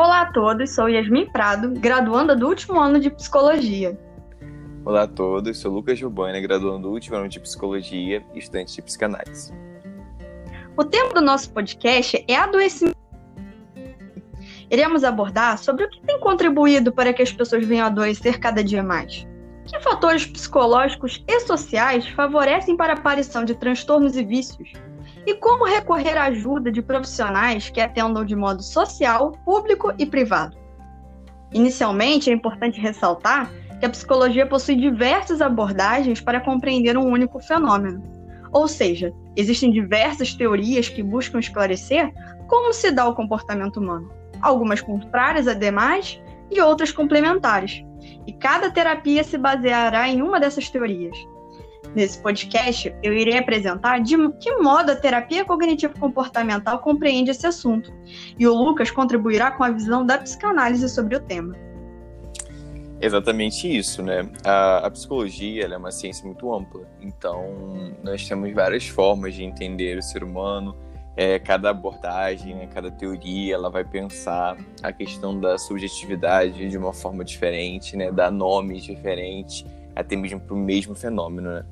Olá a todos, sou Yasmin Prado, graduanda do último ano de Psicologia. Olá a todos, sou Lucas Giovanni, graduando do último ano de Psicologia e estudante de Psicanálise. O tema do nosso podcast é adoecimento. Iremos abordar sobre o que tem contribuído para que as pessoas venham a adoecer cada dia mais. Que fatores psicológicos e sociais favorecem para a aparição de transtornos e vícios? E como recorrer à ajuda de profissionais que atendam de modo social, público e privado? Inicialmente, é importante ressaltar que a psicologia possui diversas abordagens para compreender um único fenômeno. Ou seja, existem diversas teorias que buscam esclarecer como se dá o comportamento humano, algumas contrárias a demais e outras complementares. E cada terapia se baseará em uma dessas teorias. Nesse podcast, eu irei apresentar de que modo a terapia cognitivo-comportamental compreende esse assunto, e o Lucas contribuirá com a visão da psicanálise sobre o tema. Exatamente isso, né? A, a psicologia é uma ciência muito ampla, então nós temos várias formas de entender o ser humano. É, cada abordagem, né, cada teoria, ela vai pensar a questão da subjetividade de uma forma diferente, né, dar nomes diferentes, até mesmo para o mesmo fenômeno. Né?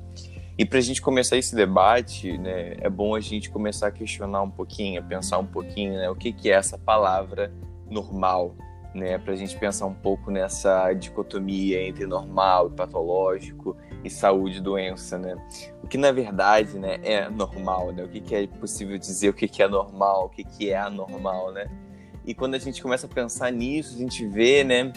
E para a gente começar esse debate, né, é bom a gente começar a questionar um pouquinho, a pensar um pouquinho, né, o que, que é essa palavra normal, né, para a gente pensar um pouco nessa dicotomia entre normal e patológico e saúde e doença, né? O que na verdade, né, é normal, né? O que, que é possível dizer o que, que é normal, o que, que é anormal, né? E quando a gente começa a pensar nisso, a gente vê, né,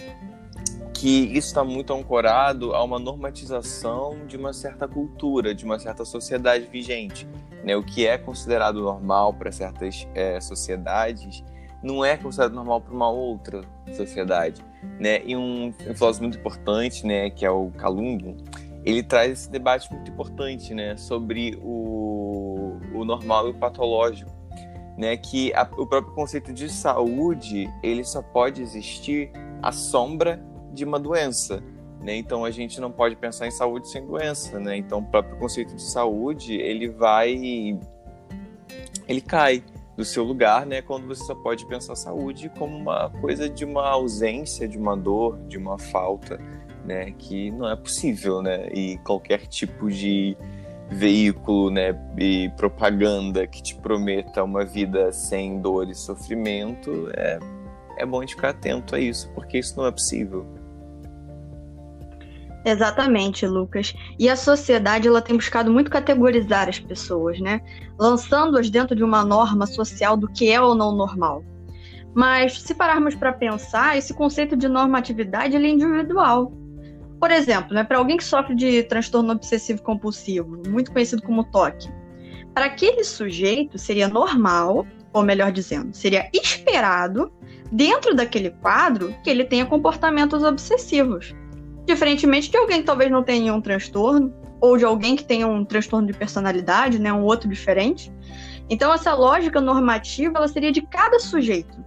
que isso está muito ancorado a uma normatização de uma certa cultura, de uma certa sociedade vigente. Né? O que é considerado normal para certas é, sociedades não é considerado normal para uma outra sociedade. Né? E um, um filósofo muito importante, né, que é o Kalung, ele traz esse debate muito importante né, sobre o, o normal e o patológico. Né, que a, o próprio conceito de saúde ele só pode existir à sombra de uma doença. Né? Então a gente não pode pensar em saúde sem doença, né? Então o próprio conceito de saúde ele vai, ele cai do seu lugar, né? Quando você só pode pensar saúde como uma coisa de uma ausência, de uma dor, de uma falta, né? Que não é possível, né? E qualquer tipo de veículo, né, e propaganda que te prometa uma vida sem dor e sofrimento, é, é bom de ficar atento a isso, porque isso não é possível. Exatamente, Lucas. E a sociedade ela tem buscado muito categorizar as pessoas, né? Lançando-as dentro de uma norma social do que é ou não normal. Mas se pararmos para pensar, esse conceito de normatividade é individual. Por exemplo, né, para alguém que sofre de transtorno obsessivo compulsivo, muito conhecido como TOC, para aquele sujeito seria normal, ou melhor dizendo, seria esperado, dentro daquele quadro, que ele tenha comportamentos obsessivos. Diferentemente de alguém que talvez não tenha um transtorno, ou de alguém que tenha um transtorno de personalidade, né, um outro diferente. Então, essa lógica normativa ela seria de cada sujeito.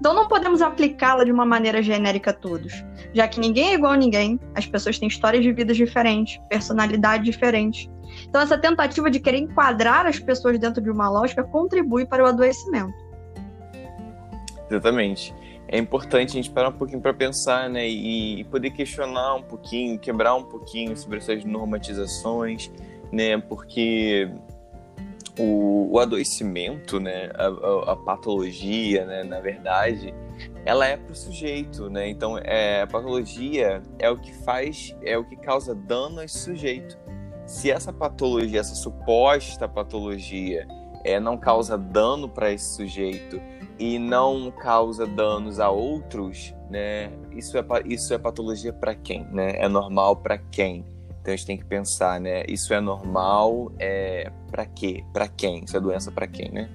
Então, não podemos aplicá-la de uma maneira genérica a todos, já que ninguém é igual a ninguém, as pessoas têm histórias de vidas diferentes, personalidades diferentes. Então, essa tentativa de querer enquadrar as pessoas dentro de uma lógica contribui para o adoecimento. Exatamente é importante a gente parar um pouquinho para pensar, né, e, e, poder questionar um pouquinho, quebrar um pouquinho sobre essas normatizações, né, porque o, o adoecimento, né, a, a, a, patologia, né, na verdade, ela é para o sujeito, né, então é, a patologia é o que faz, é o que causa dano a esse sujeito. Se essa patologia, essa suposta patologia, é, não causa dano para esse sujeito e não causa danos a outros, né? Isso é isso é patologia para quem, né? É normal para quem? Então a gente tem que pensar, né? Isso é normal é para quê? Para quem? Isso é doença para quem, né?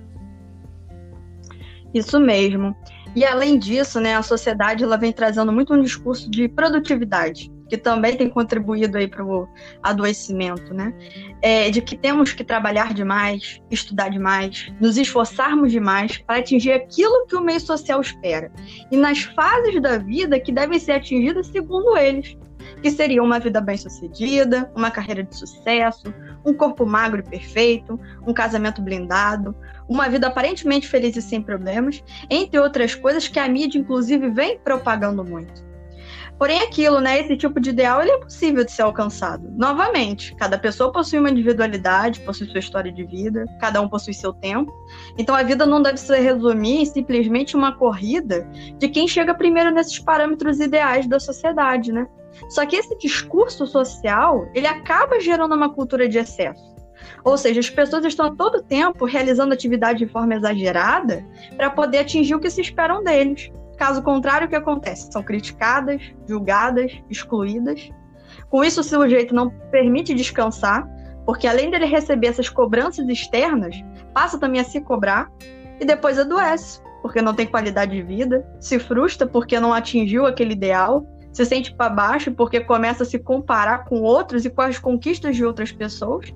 Isso mesmo. E além disso, né, a sociedade ela vem trazendo muito um discurso de produtividade que também tem contribuído aí para o adoecimento, né? É, de que temos que trabalhar demais, estudar demais, nos esforçarmos demais para atingir aquilo que o meio social espera. E nas fases da vida que devem ser atingidas segundo eles. que seria uma vida bem-sucedida, uma carreira de sucesso, um corpo magro e perfeito, um casamento blindado, uma vida aparentemente feliz e sem problemas, entre outras coisas que a mídia, inclusive, vem propagando muito. Porém, aquilo, né? Esse tipo de ideal ele é possível de ser alcançado. Novamente, cada pessoa possui uma individualidade, possui sua história de vida, cada um possui seu tempo. Então, a vida não deve se resumir em simplesmente uma corrida de quem chega primeiro nesses parâmetros ideais da sociedade, né? Só que esse discurso social, ele acaba gerando uma cultura de excesso. Ou seja, as pessoas estão todo tempo realizando atividade de forma exagerada para poder atingir o que se esperam deles. Caso contrário, o que acontece? São criticadas, julgadas, excluídas. Com isso, o sujeito não permite descansar, porque além dele receber essas cobranças externas, passa também a se cobrar e depois adoece, porque não tem qualidade de vida, se frustra porque não atingiu aquele ideal, se sente para baixo porque começa a se comparar com outros e com as conquistas de outras pessoas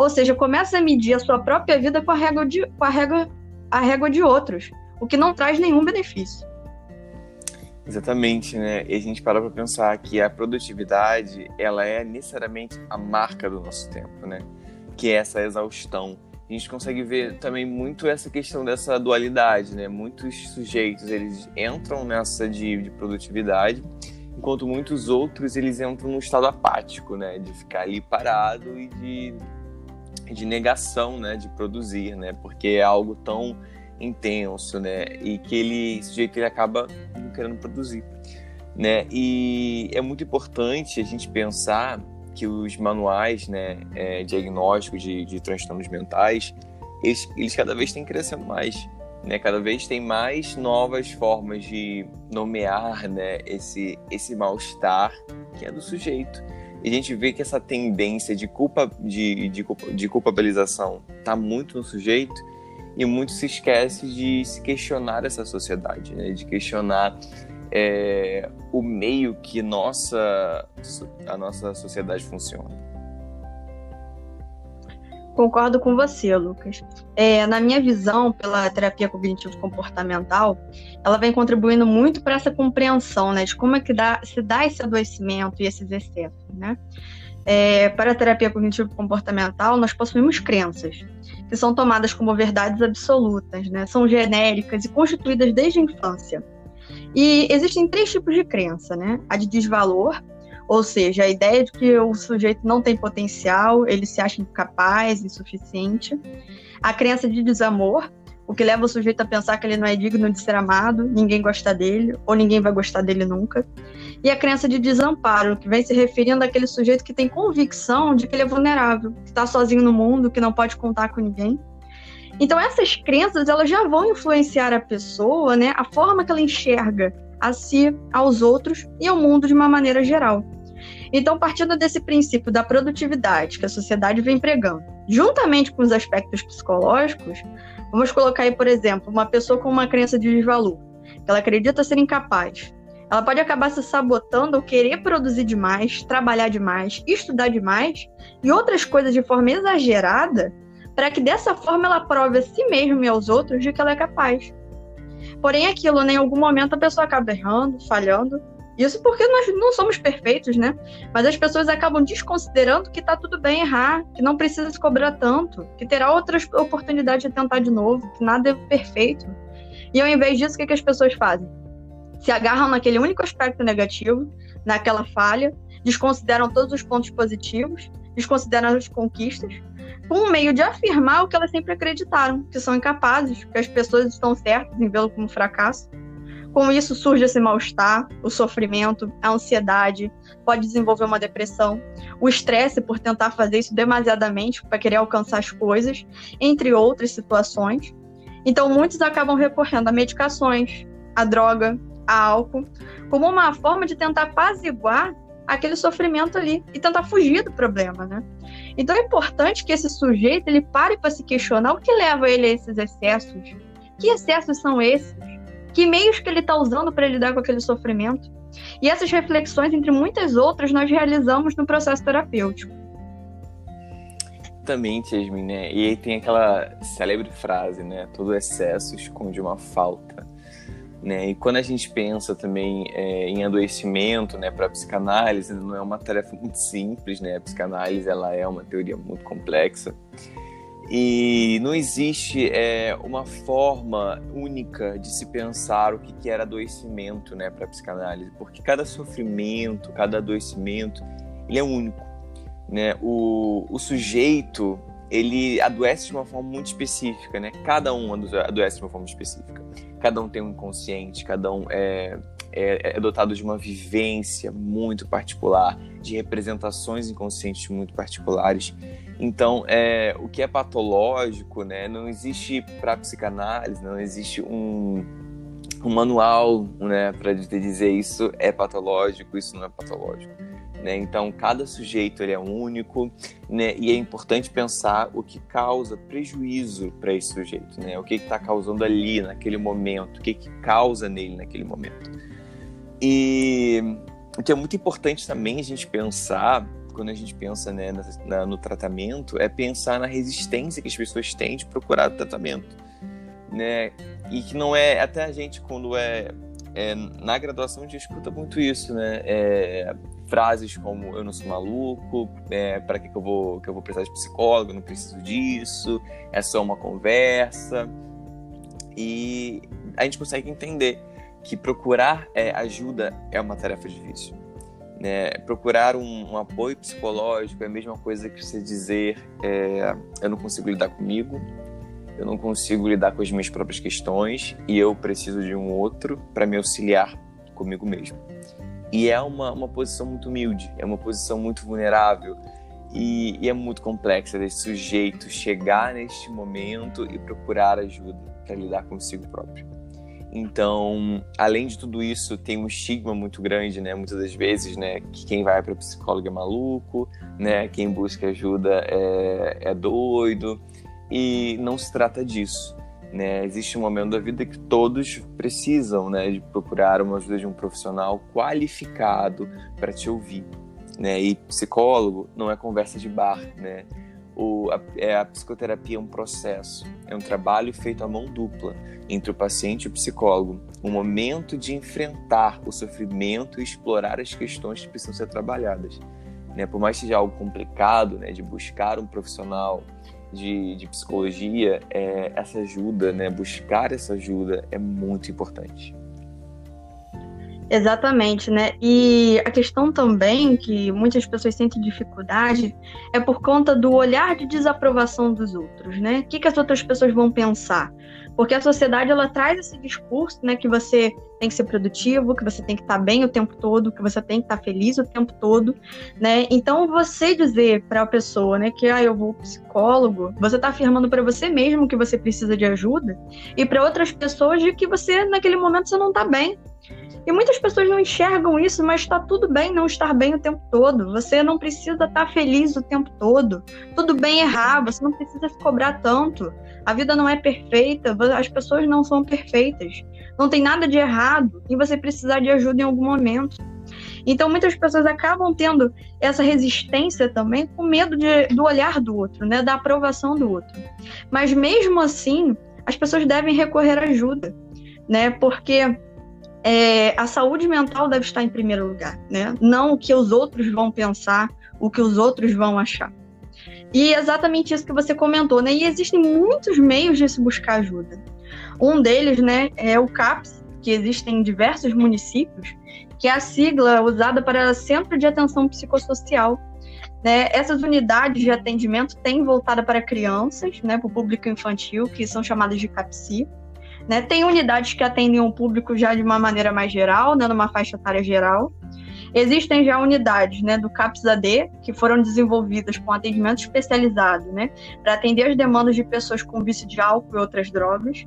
ou seja, começa a medir a sua própria vida com a régua de, com a régua, a régua de outros, o que não traz nenhum benefício. Exatamente, né? E a gente para para pensar que a produtividade, ela é necessariamente a marca do nosso tempo, né? Que é essa exaustão. A gente consegue ver também muito essa questão dessa dualidade, né? Muitos sujeitos, eles entram nessa de, de produtividade, enquanto muitos outros, eles entram num estado apático, né? De ficar ali parado e de de negação, né, de produzir, né, porque é algo tão intenso, né, e que ele, esse jeito ele acaba não querendo produzir, né, e é muito importante a gente pensar que os manuais, né, é, diagnósticos de, de transtornos mentais, eles, eles cada vez têm crescendo mais, né, cada vez tem mais novas formas de nomear, né, esse, esse mal-estar que é do sujeito, e a gente vê que essa tendência de, culpa, de, de, de culpabilização está muito no sujeito e muito se esquece de se questionar essa sociedade, né? de questionar é, o meio que nossa, a nossa sociedade funciona. Concordo com você, Lucas. É, na minha visão, pela terapia cognitivo-comportamental, ela vem contribuindo muito para essa compreensão né, de como é que dá, se dá esse adoecimento e esses excessos. Né? É, para a terapia cognitivo-comportamental, nós possuímos crenças, que são tomadas como verdades absolutas, né? são genéricas e constituídas desde a infância. E existem três tipos de crença, né? A de desvalor, ou seja, a ideia de que o sujeito não tem potencial, ele se acha incapaz, insuficiente. A crença de desamor, o que leva o sujeito a pensar que ele não é digno de ser amado, ninguém gosta dele, ou ninguém vai gostar dele nunca. E a crença de desamparo, que vem se referindo àquele sujeito que tem convicção de que ele é vulnerável, que está sozinho no mundo, que não pode contar com ninguém. Então essas crenças elas já vão influenciar a pessoa, né, a forma que ela enxerga a si, aos outros e ao mundo de uma maneira geral. Então, partindo desse princípio da produtividade que a sociedade vem pregando, juntamente com os aspectos psicológicos, vamos colocar aí, por exemplo, uma pessoa com uma crença de desvalor, que ela acredita ser incapaz. Ela pode acabar se sabotando ao querer produzir demais, trabalhar demais, estudar demais e outras coisas de forma exagerada, para que dessa forma ela prove a si mesma e aos outros de que ela é capaz. Porém, aquilo, né, em algum momento a pessoa acaba errando, falhando, isso porque nós não somos perfeitos, né? Mas as pessoas acabam desconsiderando que tá tudo bem errar, que não precisa se cobrar tanto, que terá outras oportunidades de tentar de novo, que nada é perfeito. E ao invés disso, o que, que as pessoas fazem? Se agarram naquele único aspecto negativo, naquela falha, desconsideram todos os pontos positivos, desconsideram as conquistas, com o meio de afirmar o que elas sempre acreditaram, que são incapazes, que as pessoas estão certas em vê-lo como fracasso. Com isso surge esse mal-estar, o sofrimento, a ansiedade, pode desenvolver uma depressão, o estresse por tentar fazer isso demasiadamente para querer alcançar as coisas, entre outras situações. Então muitos acabam recorrendo a medicações, a droga, álcool, como uma forma de tentar apaziguar aquele sofrimento ali e tentar fugir do problema, né? Então é importante que esse sujeito ele pare para se questionar o que leva ele a esses excessos. Que excessos são esses? Que meios que ele está usando para lidar com aquele sofrimento? E essas reflexões, entre muitas outras, nós realizamos no processo terapêutico. Exatamente, Yasmin, né? E aí tem aquela célebre frase, né? Todo excesso esconde uma falta. Né? E quando a gente pensa também é, em adoecimento, né, para a psicanálise, não é uma tarefa muito simples, né? A psicanálise ela é uma teoria muito complexa e não existe é, uma forma única de se pensar o que, que era adoecimento, né, para a psicanálise, porque cada sofrimento, cada adoecimento, ele é único, né? O, o sujeito ele adoece de uma forma muito específica, né? Cada um adoece de uma forma específica. Cada um tem um inconsciente, cada um é, é, é, dotado de uma vivência muito particular, de representações inconscientes muito particulares. Então, é, o que é patológico, né? Não existe para psicanálise, não existe um, um manual, né, para dizer isso é patológico, isso não é patológico né? Então, cada sujeito ele é único né? e é importante pensar o que causa prejuízo para esse sujeito, né? o que está causando ali naquele momento, o que, que causa nele naquele momento. E o que é muito importante também a gente pensar, quando a gente pensa né, na, no tratamento, é pensar na resistência que as pessoas têm de procurar o tratamento. Né? E que não é, até a gente quando é, é na graduação a gente escuta muito isso, né? É, frases como eu não sou maluco, é, para que, que, eu vou, que eu vou precisar de psicólogo, eu não preciso disso, é só uma conversa. E a gente consegue entender que procurar é, ajuda é uma tarefa difícil. Né? Procurar um, um, apoio psicológico é a mesma coisa que você dizer é, eu não consigo lidar comigo, eu não consigo lidar com as minhas próprias questões e eu preciso de um outro para me auxiliar comigo mesmo. E é uma, uma posição muito humilde, é uma posição muito vulnerável e, e é muito complexa desse sujeito chegar neste momento e procurar ajuda para lidar consigo próprio. Então, além de tudo isso, tem um estigma muito grande, né? Muitas das vezes, né? Que quem vai para psicólogo é maluco, né? Quem busca ajuda é, é doido. E não se trata disso. Né? Existe um momento da vida que todos precisam né, de procurar uma ajuda de um profissional qualificado para te ouvir. Né? E psicólogo não é conversa de bar. Né? O, a, é, a psicoterapia é um processo, é um trabalho feito à mão dupla entre o paciente e o psicólogo. Um momento de enfrentar o sofrimento e explorar as questões que precisam ser trabalhadas. Né? Por mais que seja algo complicado, né, de buscar um profissional de, de psicologia, é, essa ajuda, né, buscar essa ajuda é muito importante. Exatamente, né? E a questão também que muitas pessoas sentem dificuldade é por conta do olhar de desaprovação dos outros, né? O que, que as outras pessoas vão pensar? Porque a sociedade ela traz esse discurso, né, que você tem que ser produtivo, que você tem que estar bem o tempo todo, que você tem que estar feliz o tempo todo, né? Então você dizer para a pessoa, né, que ah, eu vou psicólogo, você está afirmando para você mesmo que você precisa de ajuda e para outras pessoas de que você naquele momento você não está bem, e muitas pessoas não enxergam isso, mas está tudo bem não estar bem o tempo todo. Você não precisa estar feliz o tempo todo. Tudo bem errar, você não precisa se cobrar tanto. A vida não é perfeita, as pessoas não são perfeitas. Não tem nada de errado em você precisar de ajuda em algum momento. Então, muitas pessoas acabam tendo essa resistência também com medo de, do olhar do outro, né, da aprovação do outro. Mas mesmo assim, as pessoas devem recorrer à ajuda, né, porque é, a saúde mental deve estar em primeiro lugar, né? Não o que os outros vão pensar, o que os outros vão achar. E é exatamente isso que você comentou, né? E existem muitos meios de se buscar ajuda. Um deles, né, é o CAPS, que existe em diversos municípios, que é a sigla usada para Centro de Atenção Psicossocial. Né? Essas unidades de atendimento têm voltada para crianças, né, para o público infantil, que são chamadas de CAPSI. Né? Tem unidades que atendem o público já de uma maneira mais geral, né, numa faixa etária geral. Existem já unidades né, do CAPS-AD que foram desenvolvidas com atendimento especializado né, para atender as demandas de pessoas com vício de álcool e outras drogas.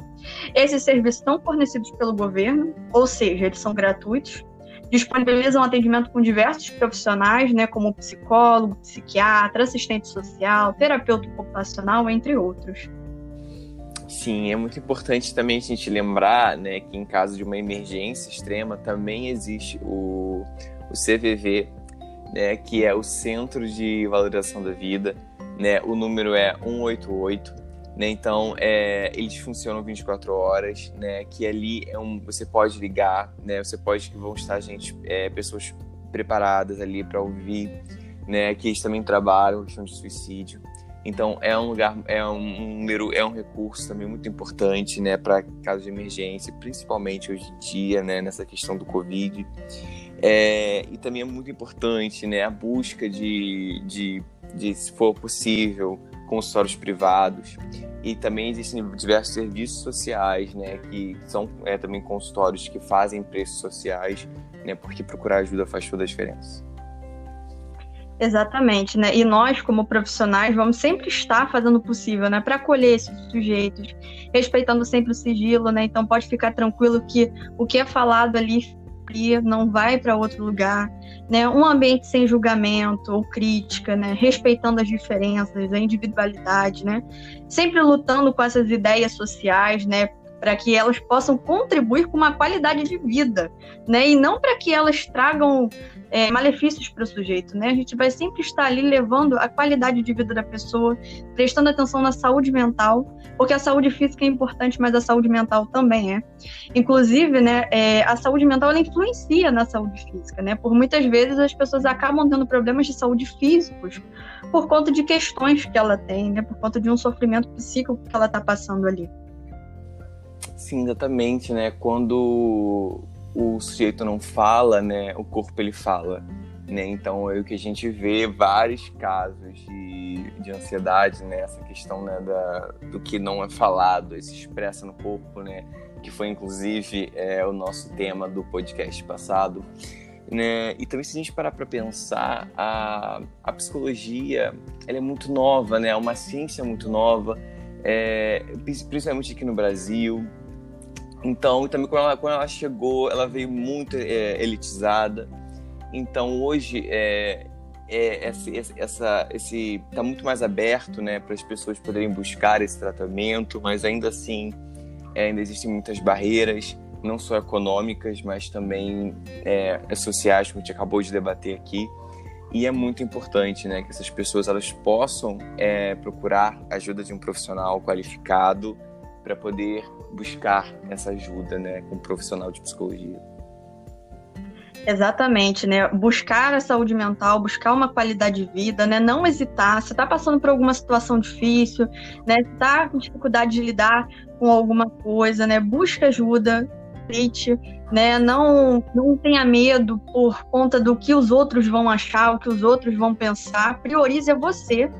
Esses serviços são fornecidos pelo governo, ou seja, eles são gratuitos. Disponibilizam atendimento com diversos profissionais, né, como psicólogo, psiquiatra, assistente social, terapeuta ocupacional, entre outros. Sim, é muito importante também a gente lembrar né, que em caso de uma emergência extrema também existe o, o CVV, né, que é o Centro de Valorização da Vida. Né, o número é 188. Né? Então, é, eles funcionam 24 horas, né? Que ali é um, você pode ligar, né? Você pode que vão estar gente, é, pessoas preparadas ali para ouvir, né? Que eles também trabalham questão de suicídio. Então é um lugar, é um número, é um recurso também muito importante, né, para casos de emergência, principalmente hoje em dia, né, nessa questão do Covid. É, e também é muito importante, né, a busca de, de, de, se for possível, consultórios privados. E também existem diversos serviços sociais, né, que são é, também consultórios que fazem preços sociais, né, porque procurar ajuda faz toda a diferença. Exatamente, né? E nós, como profissionais, vamos sempre estar fazendo o possível, né, para acolher esses sujeitos, respeitando sempre o sigilo, né? Então pode ficar tranquilo que o que é falado ali não vai para outro lugar, né? Um ambiente sem julgamento ou crítica, né? Respeitando as diferenças, a individualidade, né? Sempre lutando com essas ideias sociais, né? Para que elas possam contribuir com uma qualidade de vida, né? E não para que elas tragam é, malefícios para o sujeito, né? A gente vai sempre estar ali levando a qualidade de vida da pessoa, prestando atenção na saúde mental, porque a saúde física é importante, mas a saúde mental também é. Inclusive, né, é, a saúde mental ela influencia na saúde física, né? Por muitas vezes as pessoas acabam tendo problemas de saúde físicos por conta de questões que ela tem, né? Por conta de um sofrimento psíquico que ela está passando ali. Sim, exatamente, né? Quando o sujeito não fala, né, o corpo ele fala. Né? Então é o que a gente vê vários casos de, de ansiedade, né? Essa questão né, da, do que não é falado, se expressa no corpo, né? Que foi inclusive é, o nosso tema do podcast passado. Né? E também se a gente parar para pensar, a, a psicologia ela é muito nova, né? É uma ciência muito nova, é, principalmente aqui no Brasil, então, também quando ela, quando ela chegou, ela veio muito é, elitizada. Então, hoje, é, é, essa, esse está muito mais aberto, né, para as pessoas poderem buscar esse tratamento, mas ainda assim, é, ainda existem muitas barreiras, não só econômicas, mas também é, sociais, como a gente acabou de debater aqui. E é muito importante, né, que essas pessoas elas possam é, procurar ajuda de um profissional qualificado para poder buscar essa ajuda, né, com um profissional de psicologia. Exatamente, né? Buscar a saúde mental, buscar uma qualidade de vida, né? Não hesitar. Se está passando por alguma situação difícil, né? Está com dificuldade de lidar com alguma coisa, né? Busque ajuda, aceite, né? Não, não tenha medo por conta do que os outros vão achar, o que os outros vão pensar. Priorize você,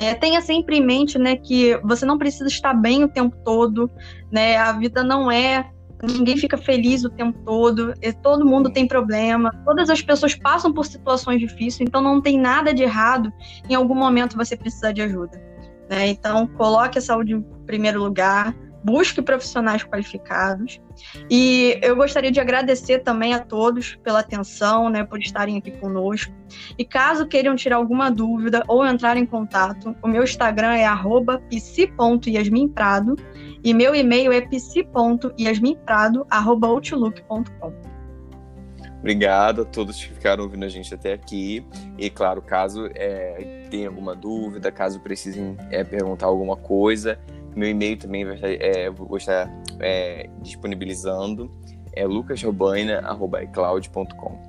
é, tenha sempre em mente, né, que você não precisa estar bem o tempo todo, né? A vida não é ninguém fica feliz o tempo todo, todo mundo tem problema, todas as pessoas passam por situações difíceis, então não tem nada de errado em algum momento você precisar de ajuda. Né? Então, coloque a saúde em primeiro lugar, busque profissionais qualificados. E eu gostaria de agradecer também a todos pela atenção, né, por estarem aqui conosco. E caso queiram tirar alguma dúvida ou entrar em contato, o meu Instagram é psi.yasminprado e meu e-mail é psi.yasminprado.outlook.com. Obrigado a todos que ficaram ouvindo a gente até aqui. E, claro, caso é, tenha alguma dúvida, caso precisem é, perguntar alguma coisa, meu e-mail também vai estar, é, vou estar é, disponibilizando. É lucasrobaina.icloud.com.